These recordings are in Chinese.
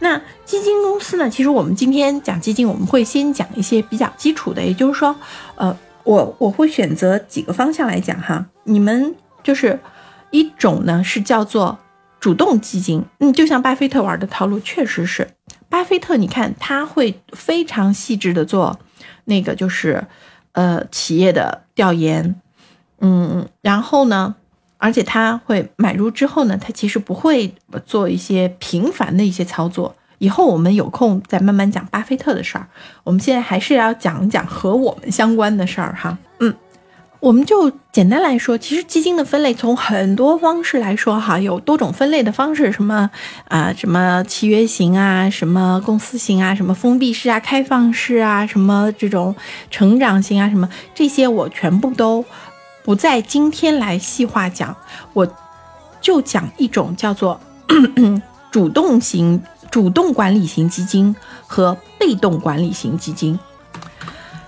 那基金公司呢？其实我们今天讲基金，我们会先讲一些比较基础的，也就是说，呃，我我会选择几个方向来讲哈。你们就是一种呢是叫做主动基金，嗯，就像巴菲特玩的套路，确实是巴菲特，你看他会非常细致的做那个就是呃企业的调研，嗯，然后呢。而且他会买入之后呢，他其实不会做一些频繁的一些操作。以后我们有空再慢慢讲巴菲特的事儿。我们现在还是要讲一讲和我们相关的事儿哈。嗯，我们就简单来说，其实基金的分类从很多方式来说哈，有多种分类的方式，什么啊，什么契约型啊，什么公司型啊，什么封闭式啊，开放式啊，什么这种成长型啊，什么这些我全部都。不在今天来细化讲，我就讲一种叫做 主动型、主动管理型基金和被动管理型基金。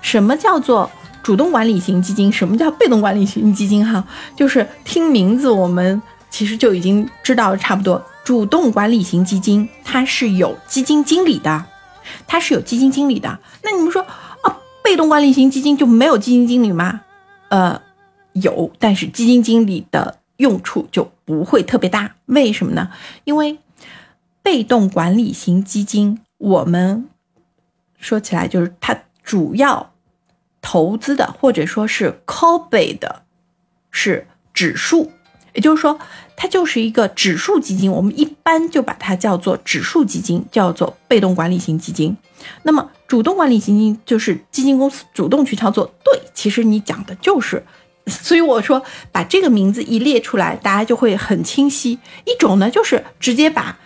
什么叫做主动管理型基金？什么叫被动管理型基金？哈，就是听名字，我们其实就已经知道差不多。主动管理型基金它是有基金经理的，它是有基金经理的。那你们说啊，被动管理型基金就没有基金经理吗？呃。有，但是基金经理的用处就不会特别大。为什么呢？因为被动管理型基金，我们说起来就是它主要投资的或者说是 copy 的是指数，也就是说它就是一个指数基金。我们一般就把它叫做指数基金，叫做被动管理型基金。那么主动管理型基金就是基金公司主动去操作。对，其实你讲的就是。所以我说，把这个名字一列出来，大家就会很清晰。一种呢，就是直接把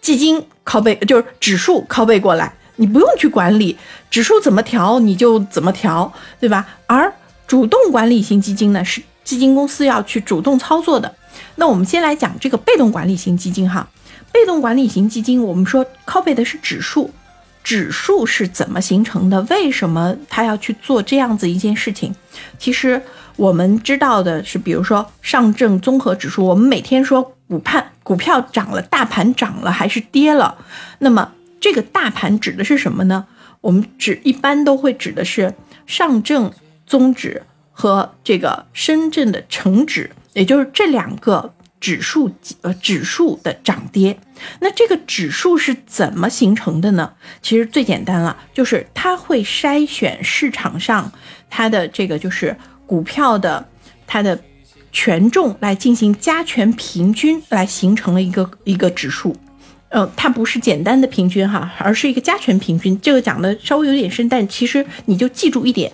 基金拷贝，就是指数拷贝过来，你不用去管理指数怎么调，你就怎么调，对吧？而主动管理型基金呢，是基金公司要去主动操作的。那我们先来讲这个被动管理型基金哈。被动管理型基金，我们说拷贝的是指数，指数是怎么形成的？为什么他要去做这样子一件事情？其实。我们知道的是，比如说上证综合指数，我们每天说股盘股票涨了，大盘涨了还是跌了？那么这个大盘指的是什么呢？我们指一般都会指的是上证综指和这个深圳的成指，也就是这两个指数呃指数的涨跌。那这个指数是怎么形成的呢？其实最简单了，就是它会筛选市场上它的这个就是。股票的它的权重来进行加权平均，来形成了一个一个指数，呃，它不是简单的平均哈，而是一个加权平均。这个讲的稍微有点深，但其实你就记住一点，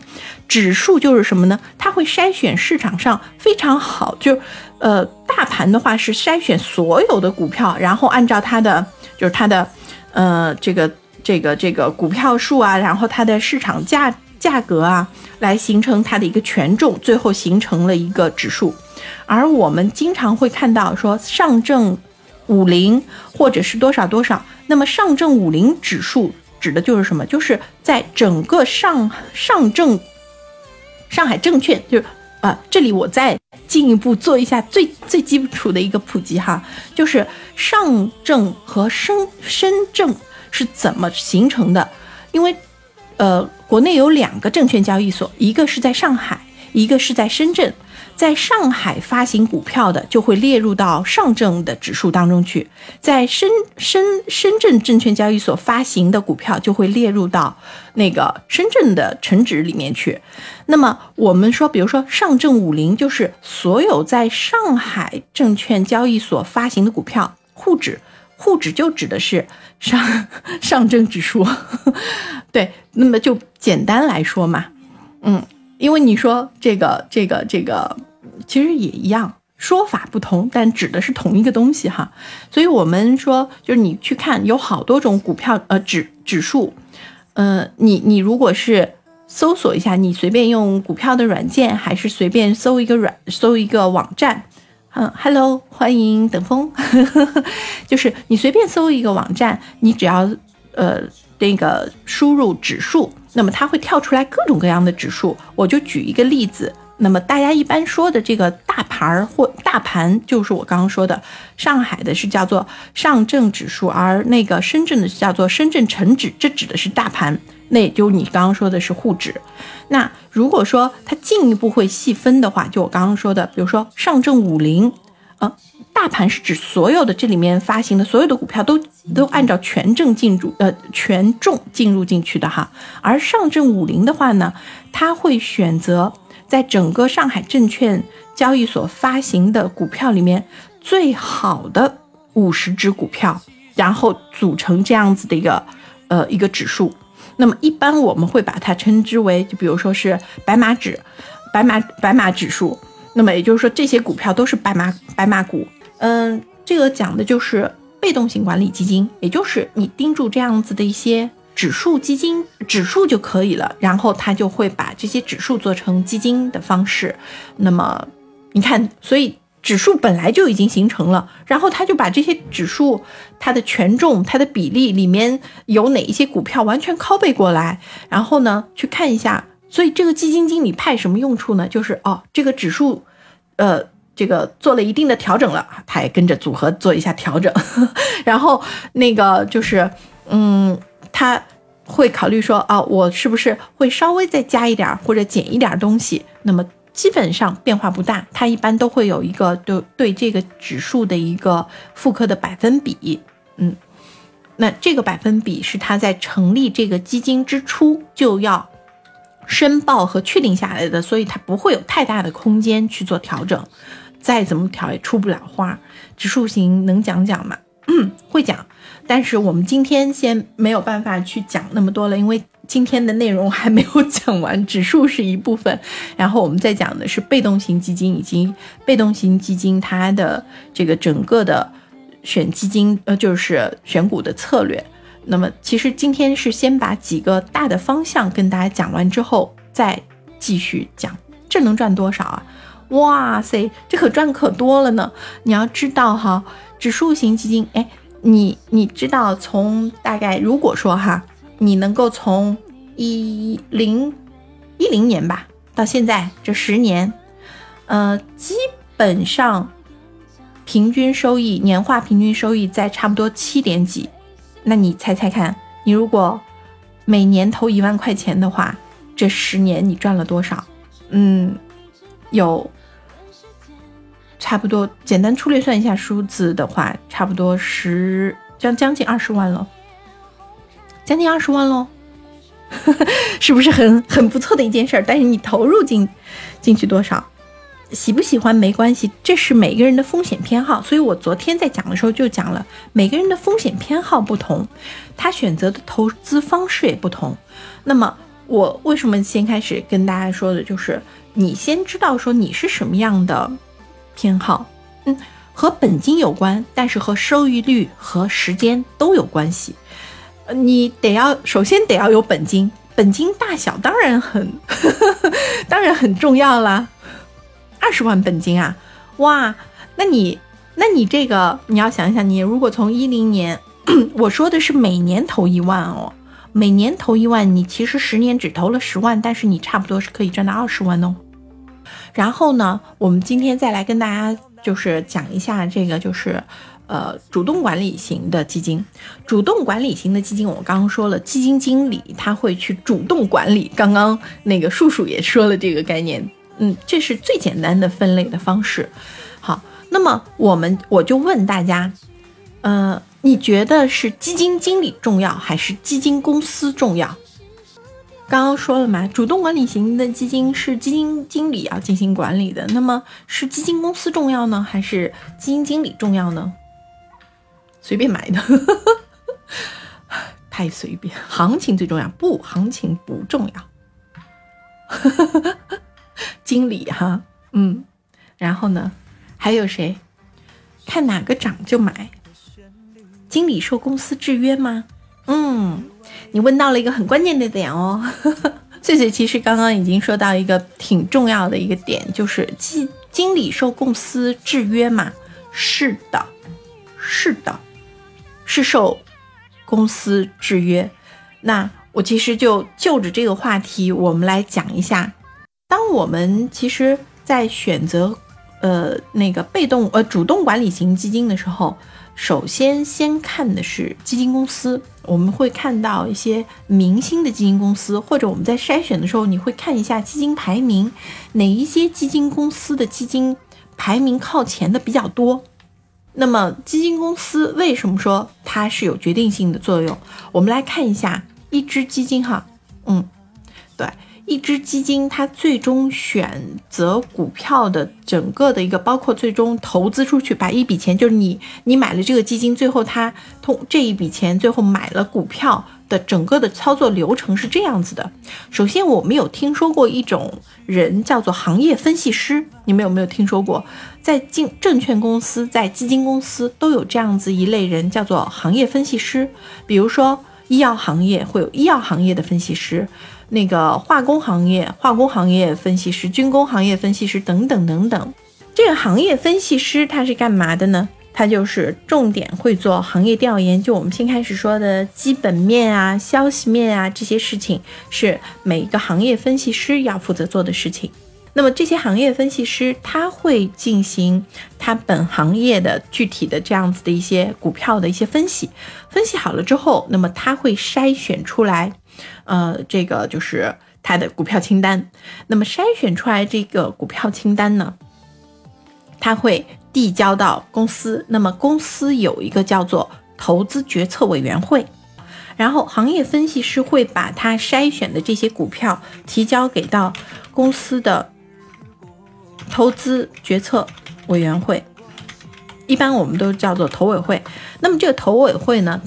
指数就是什么呢？它会筛选市场上非常好，就呃，大盘的话是筛选所有的股票，然后按照它的就是它的呃这个这个这个股票数啊，然后它的市场价。价格啊，来形成它的一个权重，最后形成了一个指数。而我们经常会看到说上证五零或者是多少多少，那么上证五零指数指的就是什么？就是在整个上上证上海证券，就是啊，这里我再进一步做一下最最基础的一个普及哈，就是上证和深深证是怎么形成的？因为呃。国内有两个证券交易所，一个是在上海，一个是在深圳。在上海发行股票的就会列入到上证的指数当中去，在深深深圳证券交易所发行的股票就会列入到那个深圳的成指里面去。那么我们说，比如说上证五零，就是所有在上海证券交易所发行的股票，沪指，沪指就指的是上上证指数。对，那么就简单来说嘛，嗯，因为你说这个这个这个，其实也一样，说法不同，但指的是同一个东西哈。所以我们说，就是你去看，有好多种股票，呃，指指数，呃，你你如果是搜索一下，你随便用股票的软件，还是随便搜一个软搜一个网站，嗯，Hello，欢迎等风，就是你随便搜一个网站，你只要呃。那个输入指数，那么它会跳出来各种各样的指数。我就举一个例子，那么大家一般说的这个大盘儿或大盘，就是我刚刚说的，上海的是叫做上证指数，而那个深圳的叫做深圳成指，这指的是大盘。那也就你刚刚说的是沪指。那如果说它进一步会细分的话，就我刚刚说的，比如说上证五零，呃，大盘是指所有的这里面发行的所有的股票都都按照权证进入，呃，权重进入进去的哈。而上证五零的话呢，它会选择。在整个上海证券交易所发行的股票里面，最好的五十只股票，然后组成这样子的一个呃一个指数。那么一般我们会把它称之为，就比如说是白马指，白马白马指数。那么也就是说，这些股票都是白马白马股。嗯，这个讲的就是被动型管理基金，也就是你盯住这样子的一些。指数基金指数就可以了，然后他就会把这些指数做成基金的方式。那么你看，所以指数本来就已经形成了，然后他就把这些指数它的权重、它的比例里面有哪一些股票完全拷贝过来，然后呢去看一下。所以这个基金经理派什么用处呢？就是哦，这个指数，呃，这个做了一定的调整了，他也跟着组合做一下调整，然后那个就是嗯。他会考虑说啊，我是不是会稍微再加一点或者减一点东西？那么基本上变化不大。它一般都会有一个对对这个指数的一个复刻的百分比。嗯，那这个百分比是它在成立这个基金之初就要申报和确定下来的，所以它不会有太大的空间去做调整。再怎么调也出不了花。指数型能讲讲吗？嗯，会讲。但是我们今天先没有办法去讲那么多了，因为今天的内容还没有讲完，指数是一部分，然后我们再讲的是被动型基金以及被动型基金它的这个整个的选基金呃就是选股的策略。那么其实今天是先把几个大的方向跟大家讲完之后，再继续讲这能赚多少啊？哇塞，这可赚可多了呢！你要知道哈，指数型基金哎。你你知道，从大概如果说哈，你能够从一零一零年吧到现在这十年，呃，基本上平均收益年化平均收益在差不多七点几，那你猜猜看，你如果每年投一万块钱的话，这十年你赚了多少？嗯，有。差不多，简单粗略算一下数字的话，差不多十将将近二十万了，将近二十万喽，是不是很很不错的一件事儿？但是你投入进进去多少，喜不喜欢没关系，这是每个人的风险偏好。所以我昨天在讲的时候就讲了，每个人的风险偏好不同，他选择的投资方式也不同。那么我为什么先开始跟大家说的就是，你先知道说你是什么样的。偏好，嗯，和本金有关，但是和收益率和时间都有关系。你得要首先得要有本金，本金大小当然很呵呵，当然很重要啦。二十万本金啊，哇，那你那你这个你要想想，你如果从一零年，我说的是每年投一万哦，每年投一万，你其实十年只投了十万，但是你差不多是可以赚到二十万哦。然后呢，我们今天再来跟大家就是讲一下这个，就是呃，主动管理型的基金。主动管理型的基金，我刚刚说了，基金经理他会去主动管理。刚刚那个叔叔也说了这个概念，嗯，这是最简单的分类的方式。好，那么我们我就问大家，呃，你觉得是基金经理重要还是基金公司重要？刚刚说了嘛，主动管理型的基金是基金经理要进行管理的，那么是基金公司重要呢，还是基金经理重要呢？随便买的，太随便。行情最重要，不，行情不重要。经理哈，嗯，然后呢，还有谁？看哪个涨就买。经理受公司制约吗？嗯。你问到了一个很关键的点哦，翠翠其实刚刚已经说到一个挺重要的一个点，就是基经理受公司制约嘛？是的，是的，是受公司制约。那我其实就就着这个话题，我们来讲一下当我们其实，在选择呃那个被动呃主动管理型基金的时候，首先先看的是基金公司。我们会看到一些明星的基金公司，或者我们在筛选的时候，你会看一下基金排名，哪一些基金公司的基金排名靠前的比较多。那么基金公司为什么说它是有决定性的作用？我们来看一下一只基金哈，嗯，对。一只基金，它最终选择股票的整个的一个，包括最终投资出去，把一笔钱，就是你你买了这个基金，最后它通这一笔钱，最后买了股票的整个的操作流程是这样子的。首先，我们有听说过一种人叫做行业分析师，你们有没有听说过？在金证券公司，在基金公司都有这样子一类人，叫做行业分析师。比如说医药行业会有医药行业的分析师。那个化工行业、化工行业分析师、军工行业分析师等等等等，这个行业分析师他是干嘛的呢？他就是重点会做行业调研，就我们先开始说的基本面啊、消息面啊这些事情，是每一个行业分析师要负责做的事情。那么这些行业分析师他会进行他本行业的具体的这样子的一些股票的一些分析，分析好了之后，那么他会筛选出来。呃，这个就是他的股票清单。那么筛选出来这个股票清单呢，他会递交到公司。那么公司有一个叫做投资决策委员会，然后行业分析师会把他筛选的这些股票提交给到公司的投资决策委员会，一般我们都叫做投委会。那么这个投委会呢，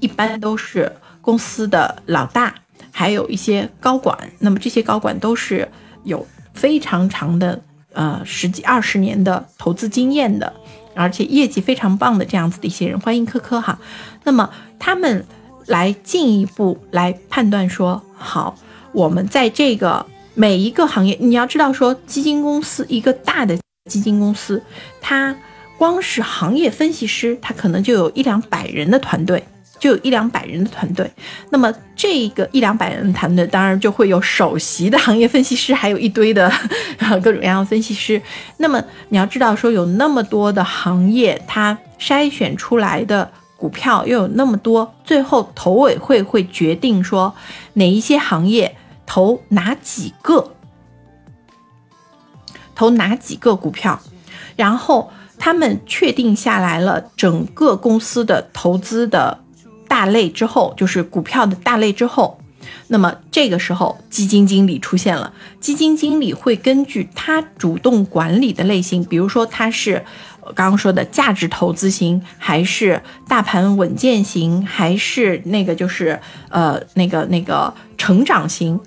一般都是。公司的老大，还有一些高管，那么这些高管都是有非常长的呃十几二十年的投资经验的，而且业绩非常棒的这样子的一些人，欢迎科科哈。那么他们来进一步来判断说，好，我们在这个每一个行业，你要知道说，基金公司一个大的基金公司，它光是行业分析师，它可能就有一两百人的团队。就有一两百人的团队，那么这个一两百人的团队，当然就会有首席的行业分析师，还有一堆的 各种各样的分析师。那么你要知道，说有那么多的行业，它筛选出来的股票又有那么多，最后投委会会决定说哪一些行业投哪几个，投哪几个股票，然后他们确定下来了整个公司的投资的。大类之后就是股票的大类之后，那么这个时候基金经理出现了。基金经理会根据他主动管理的类型，比如说他是刚刚说的价值投资型，还是大盘稳健型，还是那个就是呃那个那个成长型。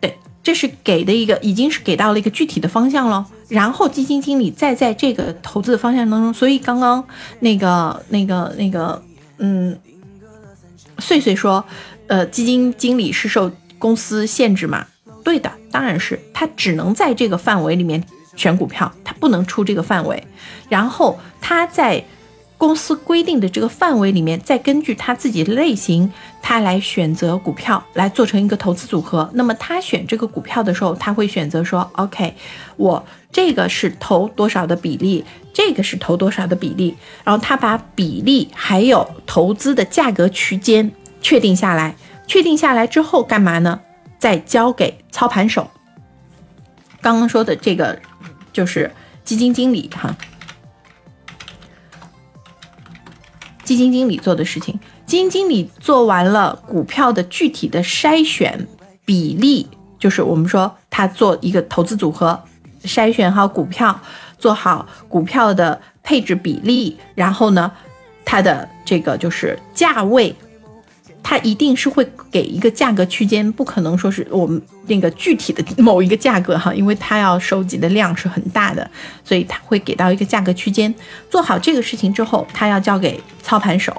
对，这是给的一个已经是给到了一个具体的方向了。然后基金经理再在这个投资的方向当中，所以刚刚那个那个那个。嗯，穗穗说，呃，基金经理是受公司限制吗？对的，当然是，他只能在这个范围里面选股票，他不能出这个范围。然后他在公司规定的这个范围里面，再根据他自己的类型，他来选择股票，来做成一个投资组合。那么他选这个股票的时候，他会选择说，OK，我这个是投多少的比例。这个是投多少的比例，然后他把比例还有投资的价格区间确定下来，确定下来之后干嘛呢？再交给操盘手。刚刚说的这个就是基金经理哈，基金经理做的事情。基金经理做完了股票的具体的筛选比例，就是我们说他做一个投资组合，筛选好股票。做好股票的配置比例，然后呢，它的这个就是价位，它一定是会给一个价格区间，不可能说是我们那个具体的某一个价格哈，因为它要收集的量是很大的，所以它会给到一个价格区间。做好这个事情之后，它要交给操盘手。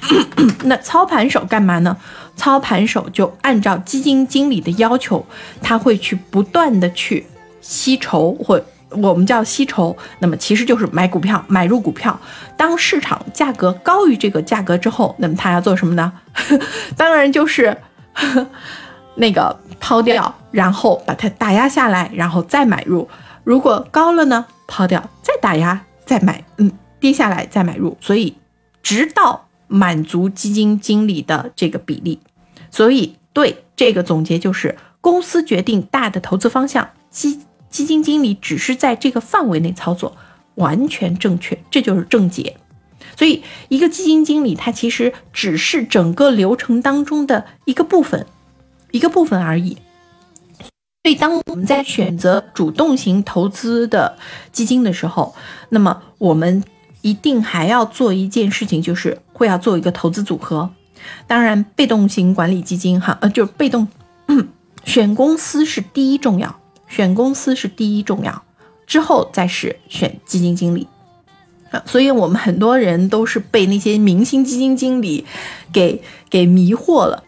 那操盘手干嘛呢？操盘手就按照基金经理的要求，他会去不断的去吸筹或。我们叫吸筹，那么其实就是买股票，买入股票。当市场价格高于这个价格之后，那么他要做什么呢？当然就是 那个抛掉，然后把它打压下来，然后再买入。如果高了呢，抛掉，再打压，再买，嗯，跌下来再买入。所以，直到满足基金经理的这个比例。所以，对这个总结就是，公司决定大的投资方向，基基金经理只是在这个范围内操作，完全正确，这就是正解。所以，一个基金经理他其实只是整个流程当中的一个部分，一个部分而已。所以，当我们在选择主动型投资的基金的时候，那么我们一定还要做一件事情，就是会要做一个投资组合。当然，被动型管理基金哈，呃，就是被动选公司是第一重要，选公司是第一重要，之后再是选基金经理啊。所以，我们很多人都是被那些明星基金经理给给迷惑了。